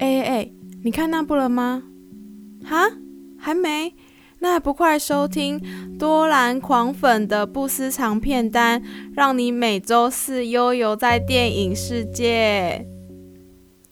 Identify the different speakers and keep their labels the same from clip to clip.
Speaker 1: 哎哎哎，你看那部了吗？哈，还没？那还不快收听多兰狂粉的不思长片单，让你每周四悠游在电影世界。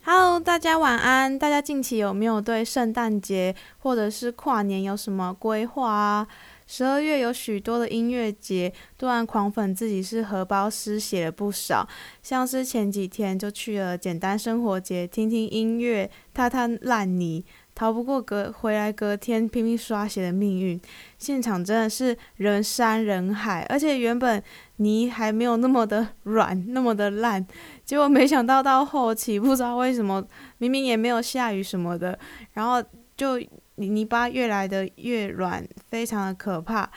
Speaker 1: Hello，大家晚安。大家近期有没有对圣诞节或者是跨年有什么规划啊？十二月有许多的音乐节，多兰狂粉自己是荷包失血了不少，像是前几天就去了简单生活节，听听音乐，踏踏烂泥，逃不过隔回来隔天拼命刷鞋的命运。现场真的是人山人海，而且原本泥还没有那么的软，那么的烂，结果没想到到后期不知道为什么，明明也没有下雨什么的，然后就。泥泥巴越来的越软，非常的可怕。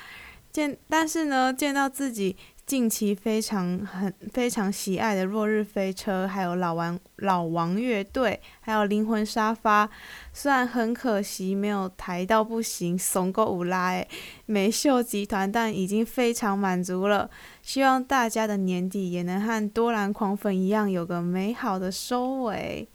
Speaker 1: 见，但是呢，见到自己近期非常很非常喜爱的落日飞车，还有老王老王乐队，还有灵魂沙发，虽然很可惜没有抬到不行，怂够无拉诶，美秀集团，但已经非常满足了。希望大家的年底也能和多兰狂粉一样，有个美好的收尾。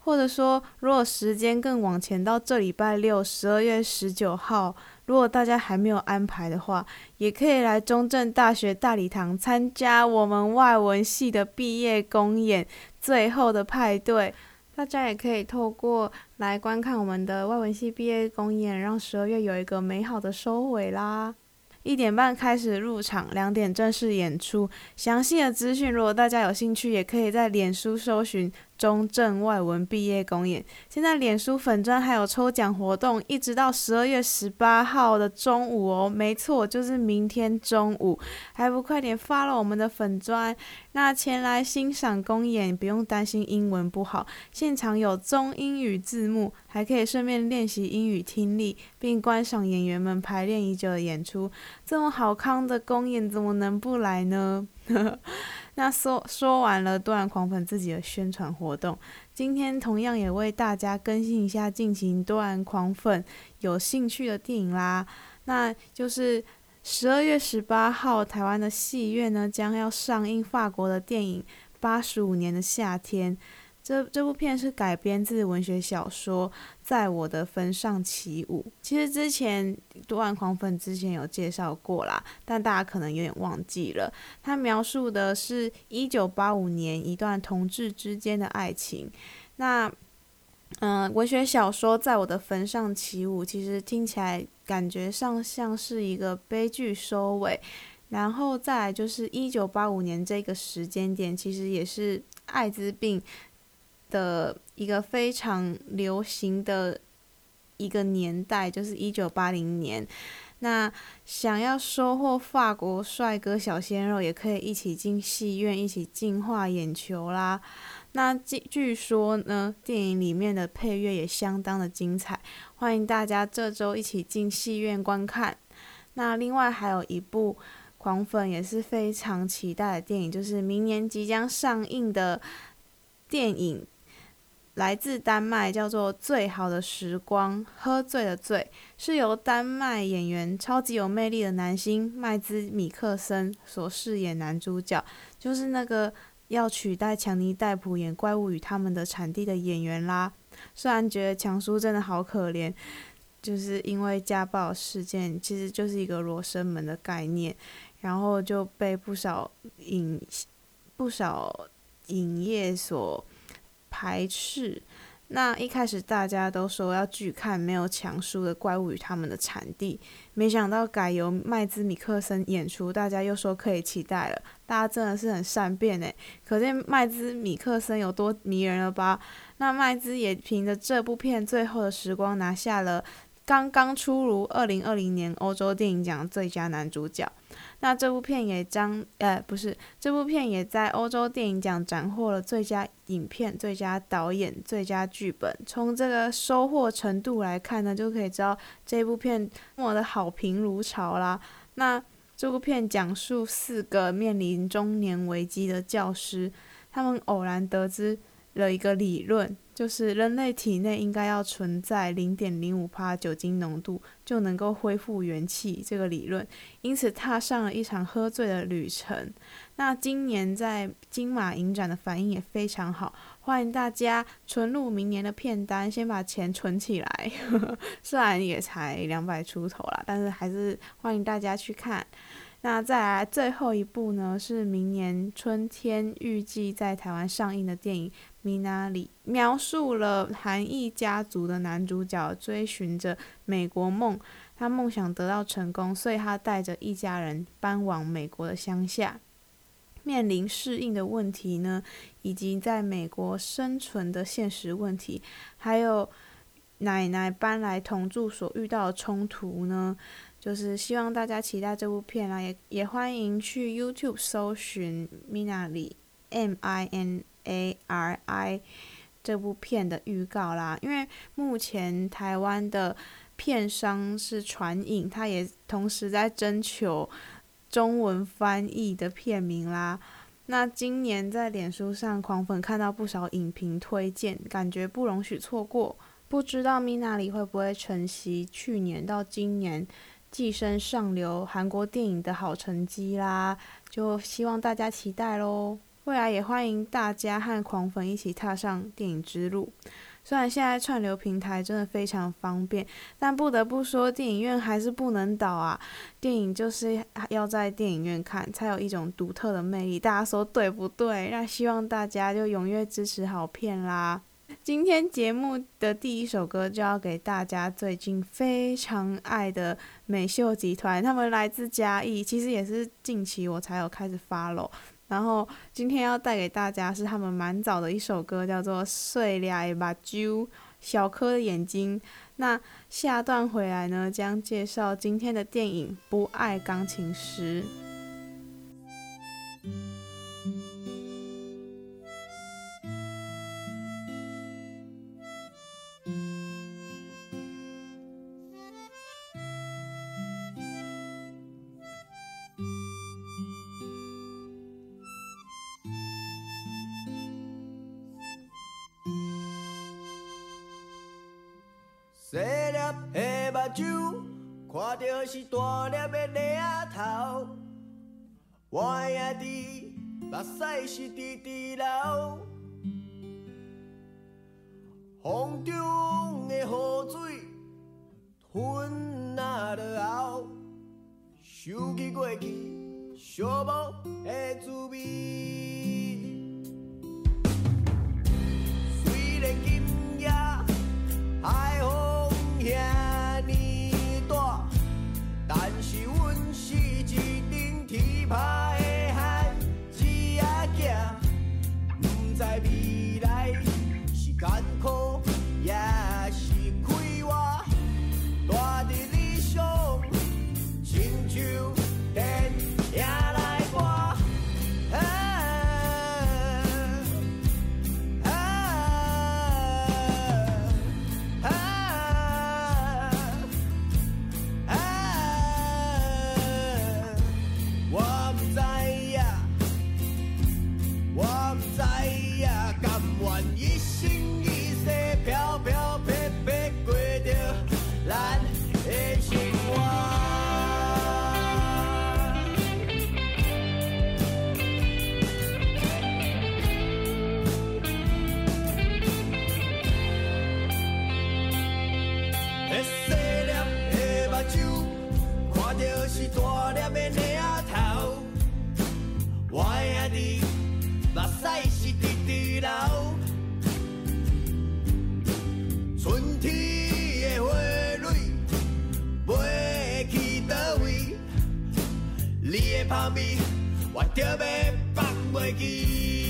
Speaker 1: 或者说，如果时间更往前到这礼拜六，十二月十九号，如果大家还没有安排的话，也可以来中正大学大礼堂参加我们外文系的毕业公演，最后的派对。大家也可以透过来观看我们的外文系毕业公演，让十二月有一个美好的收尾啦。一点半开始入场，两点正式演出。详细的资讯，如果大家有兴趣，也可以在脸书搜寻。中正外文毕业公演，现在脸书粉专还有抽奖活动，一直到十二月十八号的中午哦，没错，就是明天中午，还不快点发了我们的粉专？那前来欣赏公演，不用担心英文不好，现场有中英语字幕，还可以顺便练习英语听力，并观赏演员们排练已久的演出。这么好康的公演，怎么能不来呢？那说说完了多兰狂粉自己的宣传活动，今天同样也为大家更新一下进行多兰狂粉有兴趣的电影啦。那就是十二月十八号，台湾的戏院呢将要上映法国的电影《八十五年的夏天》。这这部片是改编自文学小说《在我的坟上起舞》。其实之前多兰狂粉之前有介绍过啦，但大家可能有点忘记了。它描述的是一九八五年一段同志之间的爱情。那嗯、文学小说《在我的坟上起舞》其实听起来感觉上像是一个悲剧收尾。然后再来就是一九八五年这个时间点，其实也是艾滋病。的一个非常流行的一个年代，就是一九八零年。那想要收获法国帅哥小鲜肉，也可以一起进戏院，一起净化眼球啦。那据据说呢，电影里面的配乐也相当的精彩，欢迎大家这周一起进戏院观看。那另外还有一部狂粉也是非常期待的电影，就是明年即将上映的电影。来自丹麦，叫做《最好的时光》，喝醉的醉，是由丹麦演员超级有魅力的男星麦兹米克森所饰演男主角，就是那个要取代强尼戴普演《怪物与他们的产地》的演员啦。虽然觉得强叔真的好可怜，就是因为家暴事件，其实就是一个罗生门的概念，然后就被不少影不少影业所。排斥。那一开始大家都说要拒看没有强叔的怪物与他们的产地，没想到改由麦兹米克森演出，大家又说可以期待了。大家真的是很善变诶，可见麦兹米克森有多迷人了吧？那麦兹也凭着这部片《最后的时光》拿下了刚刚出炉二零二零年欧洲电影奖最佳男主角。那这部片也将，呃，不是，这部片也在欧洲电影奖斩获了最佳影片、最佳导演、最佳剧本。从这个收获程度来看呢，就可以知道这部片多么的好评如潮啦。那这部片讲述四个面临中年危机的教师，他们偶然得知了一个理论。就是人类体内应该要存在零点零五帕酒精浓度，就能够恢复元气。这个理论，因此踏上了一场喝醉的旅程。那今年在金马影展的反应也非常好，欢迎大家存入明年的片单，先把钱存起来。虽然也才两百出头啦，但是还是欢迎大家去看。那再来最后一部呢，是明年春天预计在台湾上映的电影《Minari》，描述了韩裔家族的男主角追寻着美国梦，他梦想得到成功，所以他带着一家人搬往美国的乡下，面临适应的问题呢，以及在美国生存的现实问题，还有奶奶搬来同住所遇到的冲突呢。就是希望大家期待这部片啦，也也欢迎去 YouTube 搜寻 Minari M I N A R I 这部片的预告啦。因为目前台湾的片商是传影，他也同时在征求中文翻译的片名啦。那今年在脸书上狂粉看到不少影评推荐，感觉不容许错过。不知道 Minari 会不会承袭去年到今年跻身上流韩国电影的好成绩啦，就希望大家期待喽。未来也欢迎大家和狂粉一起踏上电影之路。虽然现在串流平台真的非常方便，但不得不说，电影院还是不能倒啊！电影就是要在电影院看，才有一种独特的魅力。大家说对不对？那希望大家就踊跃支持好片啦。今天节目的第一首歌就要给大家最近非常爱的美秀集团，他们来自嘉义，其实也是近期我才有开始 follow。然后今天要带给大家是他们蛮早的一首歌，叫做《碎了的目睭》，小颗的眼睛。那下段回来呢，将介绍今天的电影《不爱钢琴师》。
Speaker 2: 细粒的目睭，看到是大粒的领头。我的阿弟，目屎是直直流。春天的花蕊，去位，你的香味，我要放袂记。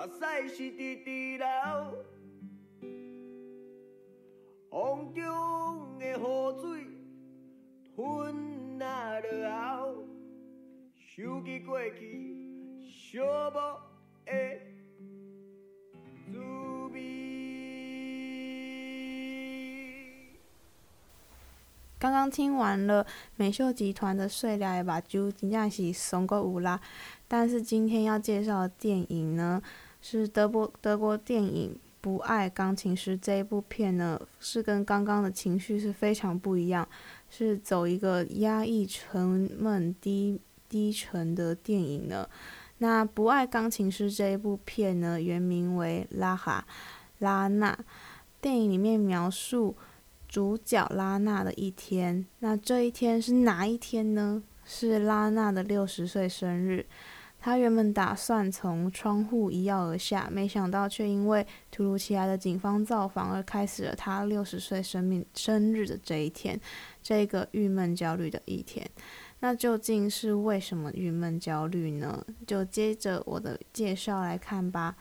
Speaker 2: 目屎是直直流，风中的雨水吞下落后，想起过去寂寞的滋味。
Speaker 1: 刚刚听完了美秀集团的《碎了的目睭》，真正是怂个有啦。但是今天要介绍的电影呢，是德国德国电影《不爱钢琴师》这一部片呢，是跟刚刚的情绪是非常不一样，是走一个压抑、沉闷、低低沉的电影呢。那《不爱钢琴师》这一部片呢，原名为《拉哈拉娜》，电影里面描述。主角拉娜的一天，那这一天是哪一天呢？是拉娜的六十岁生日。他原本打算从窗户一跃而下，没想到却因为突如其来的警方造访而开始了他六十岁生命生日的这一天，这个郁闷焦虑的一天。那究竟是为什么郁闷焦虑呢？就接着我的介绍来看吧。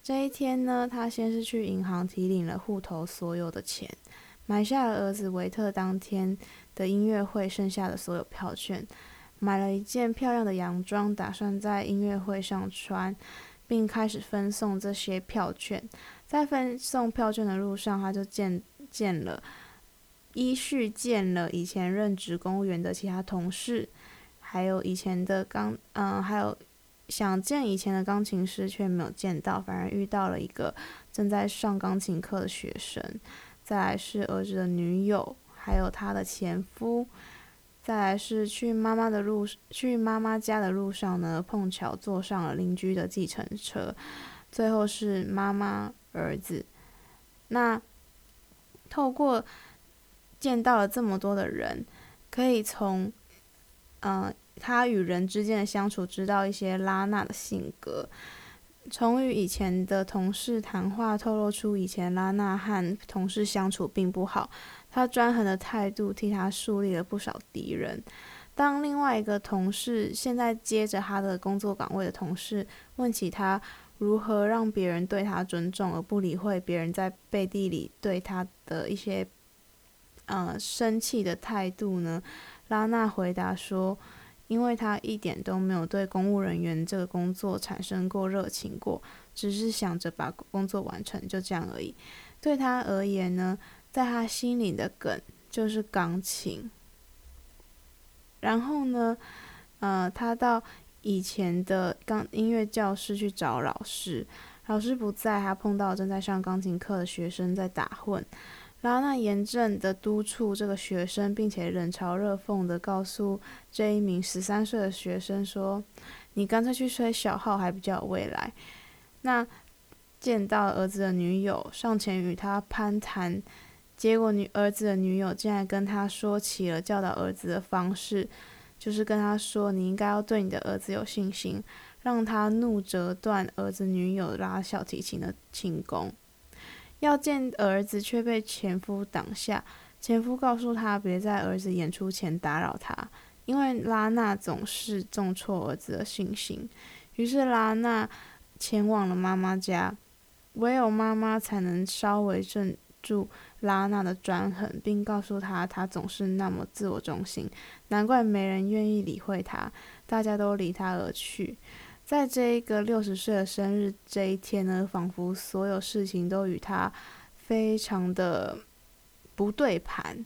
Speaker 1: 这一天呢，他先是去银行提领了户头所有的钱。买下了儿子维特当天的音乐会剩下的所有票券，买了一件漂亮的洋装，打算在音乐会上穿，并开始分送这些票券。在分送票券的路上，他就见见了依序见了以前任职公务员的其他同事，还有以前的钢嗯，还有想见以前的钢琴师却没有见到，反而遇到了一个正在上钢琴课的学生。再来是儿子的女友，还有他的前夫。再来是去妈妈的路，去妈妈家的路上呢，碰巧坐上了邻居的计程车。最后是妈妈、儿子。那透过见到了这么多的人，可以从嗯、呃，他与人之间的相处，知道一些拉娜的性格。从与以前的同事谈话透露出，以前拉娜和同事相处并不好。他专横的态度替他树立了不少敌人。当另外一个同事现在接着他的工作岗位的同事问起他如何让别人对他尊重，而不理会别人在背地里对他的一些呃生气的态度呢？拉娜回答说。因为他一点都没有对公务人员这个工作产生过热情过，只是想着把工作完成，就这样而已。对他而言呢，在他心里的梗就是钢琴。然后呢，呃，他到以前的钢音乐教室去找老师，老师不在，他碰到正在上钢琴课的学生在打混。拉娜严正的督促这个学生，并且冷嘲热讽的告诉这一名十三岁的学生说：“你干脆去吹小号还比较有未来。”那见到儿子的女友上前与他攀谈，结果女儿子的女友竟然跟他说起了教导儿子的方式，就是跟他说：“你应该要对你的儿子有信心。”让他怒折断儿子女友拉小提琴的琴弓。要见儿子，却被前夫挡下。前夫告诉他，别在儿子演出前打扰他，因为拉娜总是重挫儿子的信心。于是拉娜前往了妈妈家，唯有妈妈才能稍微镇住拉娜的专横，并告诉他，他总是那么自我中心，难怪没人愿意理会他，大家都离他而去。在这一个六十岁的生日这一天呢，仿佛所有事情都与他非常的不对盘。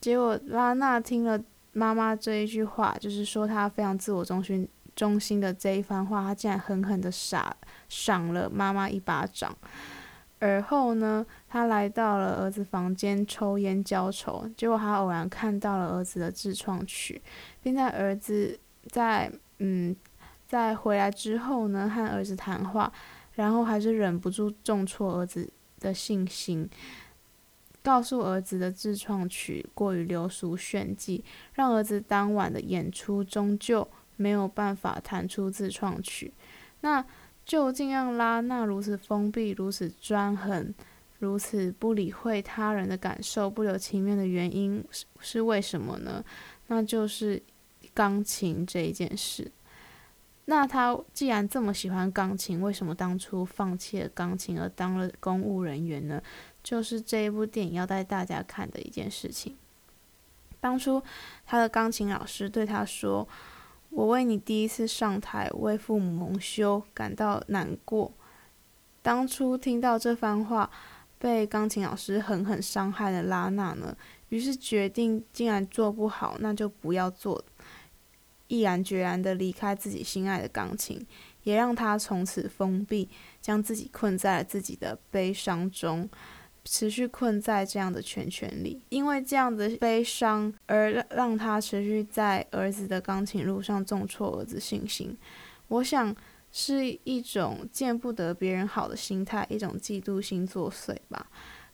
Speaker 1: 结果拉娜听了妈妈这一句话，就是说她非常自我中心中心的这一番话，她竟然狠狠的傻赏了妈妈一巴掌。而后呢，他来到了儿子房间抽烟浇愁，结果他偶然看到了儿子的自创曲，并在儿子在嗯。在回来之后呢，和儿子谈话，然后还是忍不住重挫儿子的信心，告诉儿子的自创曲过于流俗炫技，让儿子当晚的演出终究没有办法弹出自创曲。那究竟让拉娜如此封闭、如此专横、如此不理会他人的感受、不留情面的原因是，是为什么呢？那就是钢琴这一件事。那他既然这么喜欢钢琴，为什么当初放弃了钢琴而当了公务人员呢？就是这一部电影要带大家看的一件事情。当初他的钢琴老师对他说：“我为你第一次上台为父母蒙羞感到难过。”当初听到这番话，被钢琴老师狠狠伤害的拉娜呢，于是决定，既然做不好，那就不要做。毅然决然地离开自己心爱的钢琴，也让他从此封闭，将自己困在了自己的悲伤中，持续困在这样的圈圈里。因为这样的悲伤，而让他持续在儿子的钢琴路上重挫儿子信心。我想是一种见不得别人好的心态，一种嫉妒心作祟吧。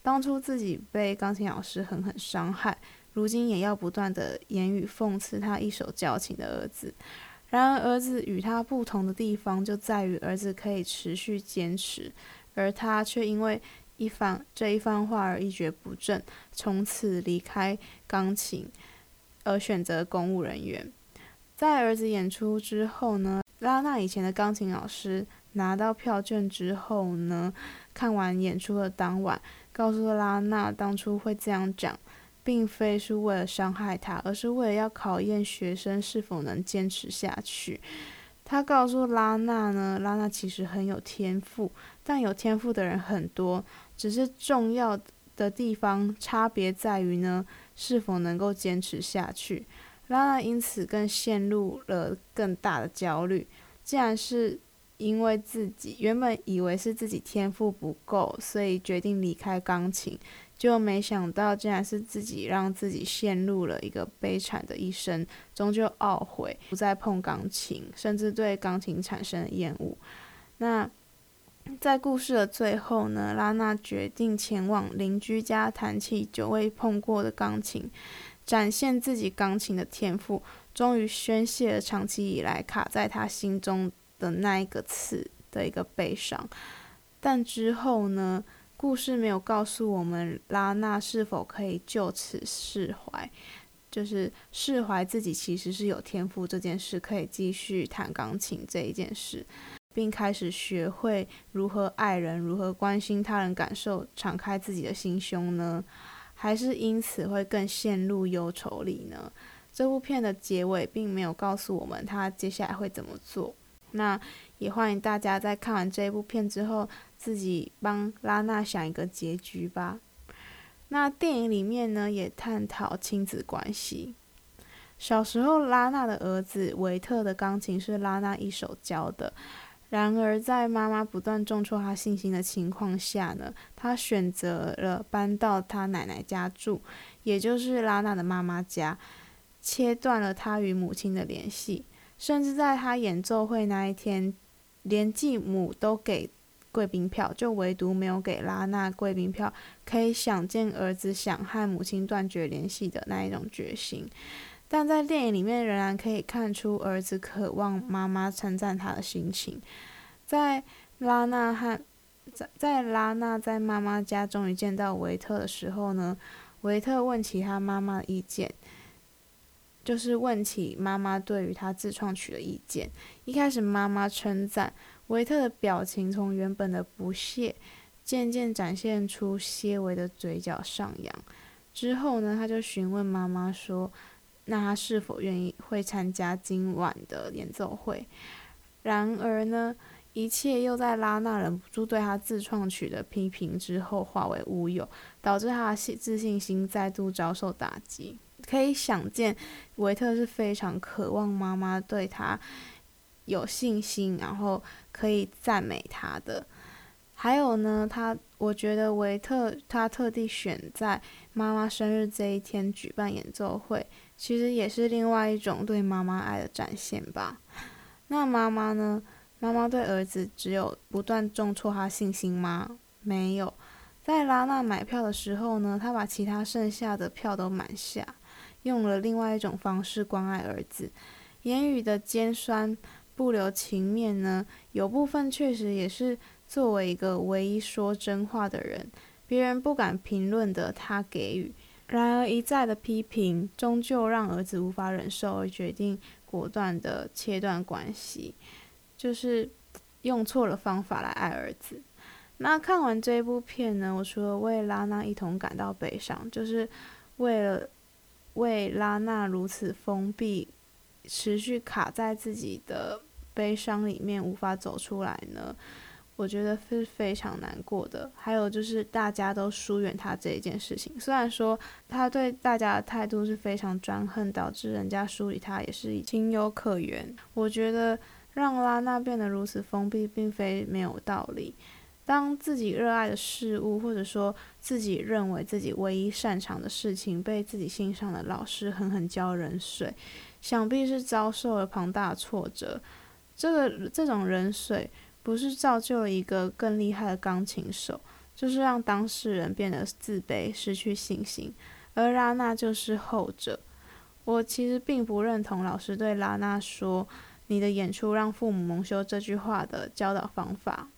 Speaker 1: 当初自己被钢琴老师狠狠伤害。如今也要不断的言语讽刺他一手教琴的儿子，然而儿子与他不同的地方就在于儿子可以持续坚持，而他却因为一番这一番话而一蹶不振，从此离开钢琴，而选择公务人员。在儿子演出之后呢，拉娜以前的钢琴老师拿到票券之后呢，看完演出的当晚，告诉拉娜当初会这样讲。并非是为了伤害他，而是为了要考验学生是否能坚持下去。他告诉拉娜呢，拉娜其实很有天赋，但有天赋的人很多，只是重要的地方差别在于呢，是否能够坚持下去。拉娜因此更陷入了更大的焦虑。既然是因为自己原本以为是自己天赋不够，所以决定离开钢琴。就没想到，竟然是自己让自己陷入了一个悲惨的一生，终究懊悔不再碰钢琴，甚至对钢琴产生了厌恶。那在故事的最后呢，拉娜决定前往邻居家弹起久未碰过的钢琴，展现自己钢琴的天赋，终于宣泄了长期以来卡在他心中的那一个刺的一个悲伤。但之后呢？故事没有告诉我们拉娜是否可以就此释怀，就是释怀自己其实是有天赋这件事，可以继续弹钢琴这一件事，并开始学会如何爱人，如何关心他人感受，敞开自己的心胸呢？还是因此会更陷入忧愁里呢？这部片的结尾并没有告诉我们他接下来会怎么做。那也欢迎大家在看完这部片之后，自己帮拉娜想一个结局吧。那电影里面呢，也探讨亲子关系。小时候，拉娜的儿子维特的钢琴是拉娜一手教的。然而，在妈妈不断重挫他信心的情况下呢，他选择了搬到他奶奶家住，也就是拉娜的妈妈家，切断了他与母亲的联系。甚至在他演奏会那一天，连继母都给。贵宾票，就唯独没有给拉娜贵宾票，可以想见儿子想和母亲断绝联系的那一种决心。但在电影里面，仍然可以看出儿子渴望妈妈称赞他的心情。在拉娜和在在拉娜在妈妈家终于见到维特的时候呢，维特问起他妈妈的意见，就是问起妈妈对于他自创曲的意见。一开始妈妈称赞。维特的表情从原本的不屑，渐渐展现出些微的嘴角上扬。之后呢，他就询问妈妈说：“那他是否愿意会参加今晚的演奏会？”然而呢，一切又在拉娜忍不住对他自创曲的批评之后化为乌有，导致他的自信心再度遭受打击。可以想见，维特是非常渴望妈妈对他有信心，然后可以赞美他的。还有呢，他我觉得维特他特地选在妈妈生日这一天举办演奏会，其实也是另外一种对妈妈爱的展现吧。那妈妈呢？妈妈对儿子只有不断重挫他信心吗？没有。在拉娜买票的时候呢，他把其他剩下的票都买下，用了另外一种方式关爱儿子，言语的尖酸。不留情面呢，有部分确实也是作为一个唯一说真话的人，别人不敢评论的他给予，然而一再的批评，终究让儿子无法忍受，而决定果断的切断关系，就是用错了方法来爱儿子。那看完这部片呢，我除了为拉娜一同感到悲伤，就是为了为拉娜如此封闭、持续卡在自己的悲伤里面无法走出来呢，我觉得是非常难过的。还有就是大家都疏远他这一件事情，虽然说他对大家的态度是非常专横，导致人家疏离他也是情有可原。我觉得让拉娜变得如此封闭，并非没有道理。当自己热爱的事物，或者说自己认为自己唯一擅长的事情，被自己欣赏的老师狠狠浇冷水，想必是遭受了庞大的挫折。这个这种冷水，不是造就了一个更厉害的钢琴手，就是让当事人变得自卑、失去信心。而拉娜就是后者。我其实并不认同老师对拉娜说“你的演出让父母蒙羞”这句话的教导方法。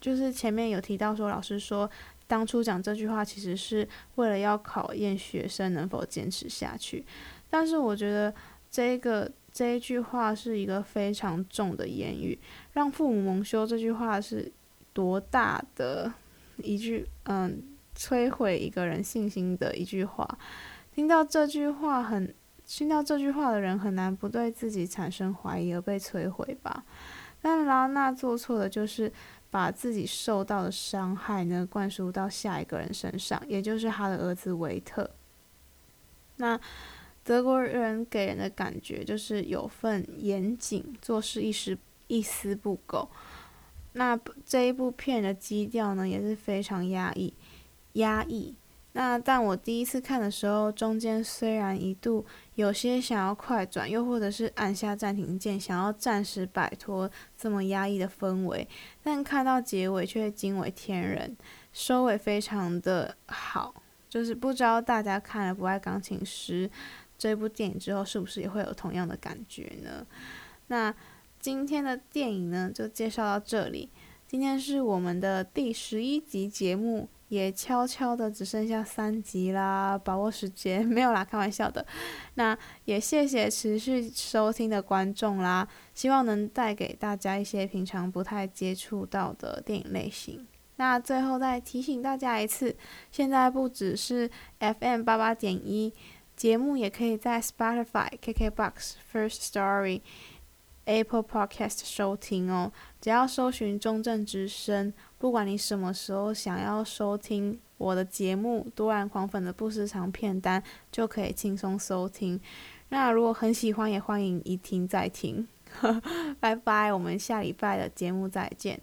Speaker 1: 就是前面有提到说，老师说当初讲这句话其实是为了要考验学生能否坚持下去。但是我觉得这个这一句话是一个非常重的言语，让父母蒙羞这句话是多大的一句嗯，摧毁一个人信心的一句话。听到这句话很听到这句话的人很难不对自己产生怀疑而被摧毁吧。但拉娜做错的就是。把自己受到的伤害呢，灌输到下一个人身上，也就是他的儿子维特。那德国人给人的感觉就是有份严谨，做事一丝一丝不苟。那这一部片的基调呢，也是非常压抑，压抑。那但我第一次看的时候，中间虽然一度有些想要快转，又或者是按下暂停键，想要暂时摆脱这么压抑的氛围，但看到结尾却惊为天人，收尾非常的好。就是不知道大家看了《不爱钢琴师》这部电影之后，是不是也会有同样的感觉呢？那今天的电影呢，就介绍到这里。今天是我们的第十一集节目。也悄悄的只剩下三集啦，把握时间，没有啦，开玩笑的。那也谢谢持续收听的观众啦，希望能带给大家一些平常不太接触到的电影类型。那最后再提醒大家一次，现在不只是 FM 八八点一节目，也可以在 Spotify、KKBox、First Story、Apple Podcast 收听哦。只要搜寻中正之声。不管你什么时候想要收听我的节目《多兰狂粉的不时长片单》，就可以轻松收听。那如果很喜欢，也欢迎一听再听。拜拜，我们下礼拜的节目再见。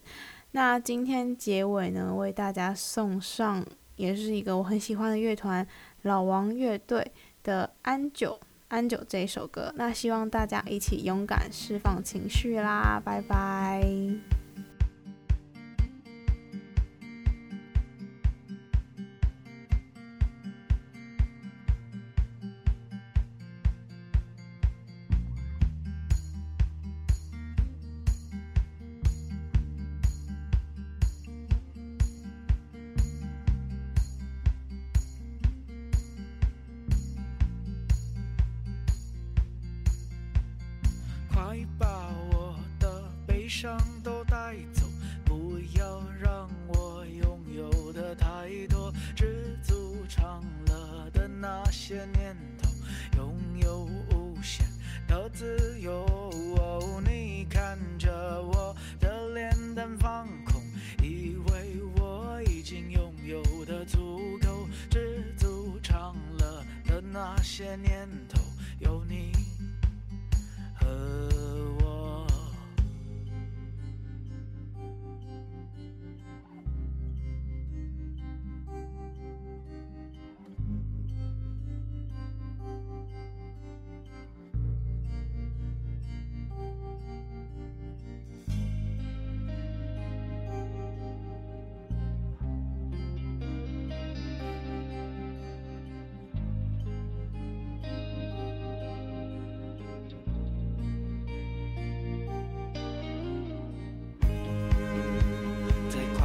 Speaker 1: 那今天结尾呢，为大家送上也是一个我很喜欢的乐团老王乐队的《安久》《安久》这一首歌。那希望大家一起勇敢释放情绪啦！拜拜。
Speaker 3: 悲伤都带走，不要让我拥有的太多，知足常乐的那些念头，拥有无限的自由。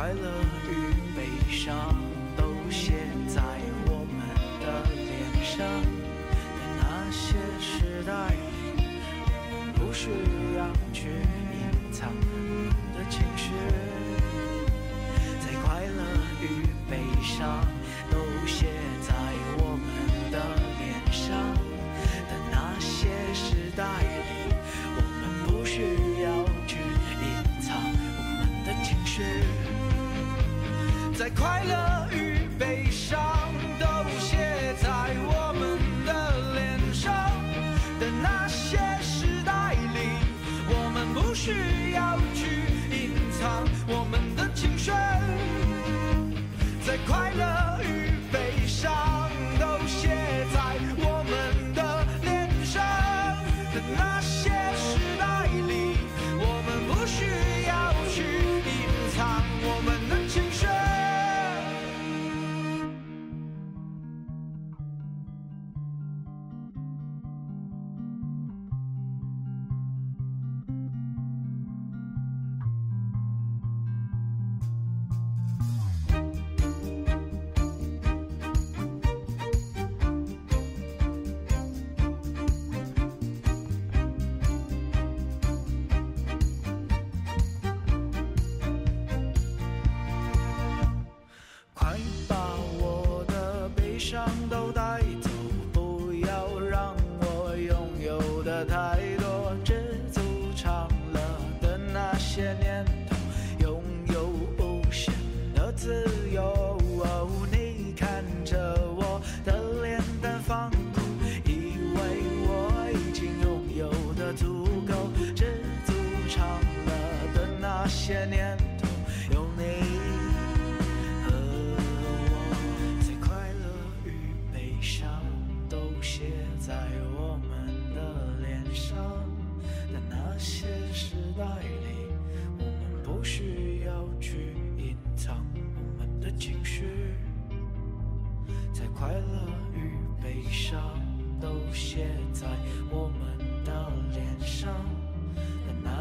Speaker 3: 快乐与悲伤都写在我们的脸上。在那些时代，我们不需要去隐藏的情绪，在快乐与悲伤都写 Lush.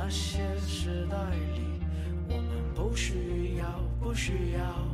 Speaker 3: 那些时代里我们不需要不需要